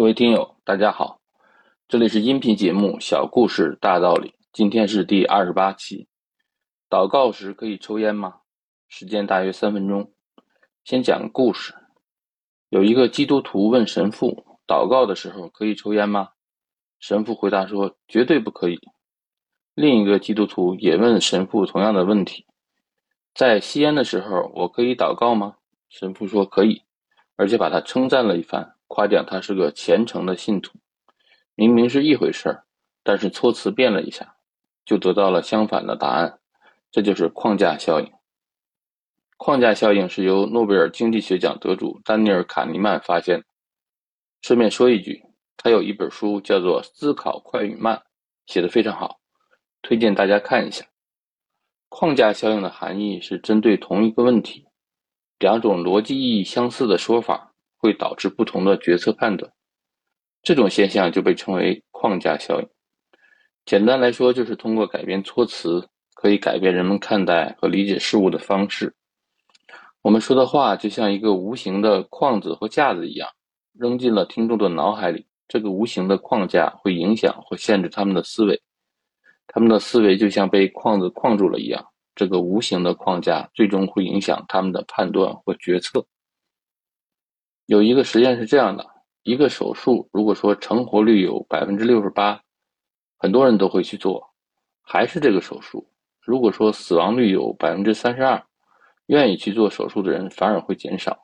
各位听友，大家好，这里是音频节目《小故事大道理》，今天是第二十八期。祷告时可以抽烟吗？时间大约三分钟。先讲个故事。有一个基督徒问神父：祷告的时候可以抽烟吗？神父回答说：绝对不可以。另一个基督徒也问神父同样的问题：在吸烟的时候，我可以祷告吗？神父说可以，而且把他称赞了一番。夸奖他是个虔诚的信徒，明明是一回事儿，但是措辞变了一下，就得到了相反的答案。这就是框架效应。框架效应是由诺贝尔经济学奖得主丹尼尔·卡尼曼发现的。顺便说一句，他有一本书叫做《思考快与慢》，写的非常好，推荐大家看一下。框架效应的含义是针对同一个问题，两种逻辑意义相似的说法。会导致不同的决策判断，这种现象就被称为框架效应。简单来说，就是通过改变措辞，可以改变人们看待和理解事物的方式。我们说的话就像一个无形的框子或架子一样，扔进了听众的脑海里。这个无形的框架会影响或限制他们的思维，他们的思维就像被框子框住了一样。这个无形的框架最终会影响他们的判断或决策。有一个实验是这样的：一个手术，如果说成活率有百分之六十八，很多人都会去做；还是这个手术，如果说死亡率有百分之三十二，愿意去做手术的人反而会减少。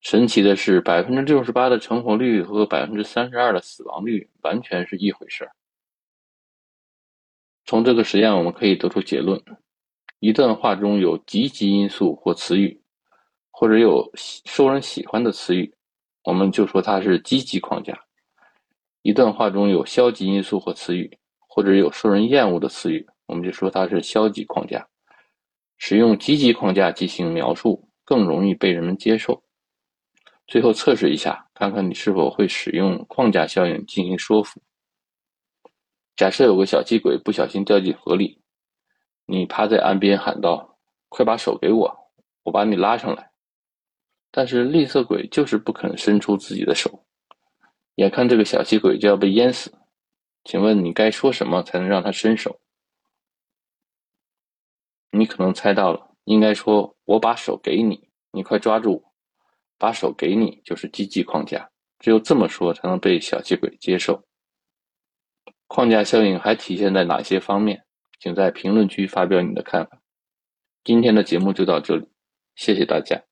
神奇的是，百分之六十八的成活率和百分之三十二的死亡率完全是一回事儿。从这个实验我们可以得出结论：一段话中有积极因素或词语。或者有受人喜欢的词语，我们就说它是积极框架；一段话中有消极因素或词语，或者有受人厌恶的词语，我们就说它是消极框架。使用积极框架进行描述，更容易被人们接受。最后测试一下，看看你是否会使用框架效应进行说服。假设有个小气鬼不小心掉进河里，你趴在岸边喊道：“快把手给我，我把你拉上来。”但是吝啬鬼就是不肯伸出自己的手，眼看这个小气鬼就要被淹死，请问你该说什么才能让他伸手？你可能猜到了，应该说：“我把手给你，你快抓住我。”把手给你就是积极框架，只有这么说才能被小气鬼接受。框架效应还体现在哪些方面？请在评论区发表你的看法。今天的节目就到这里，谢谢大家。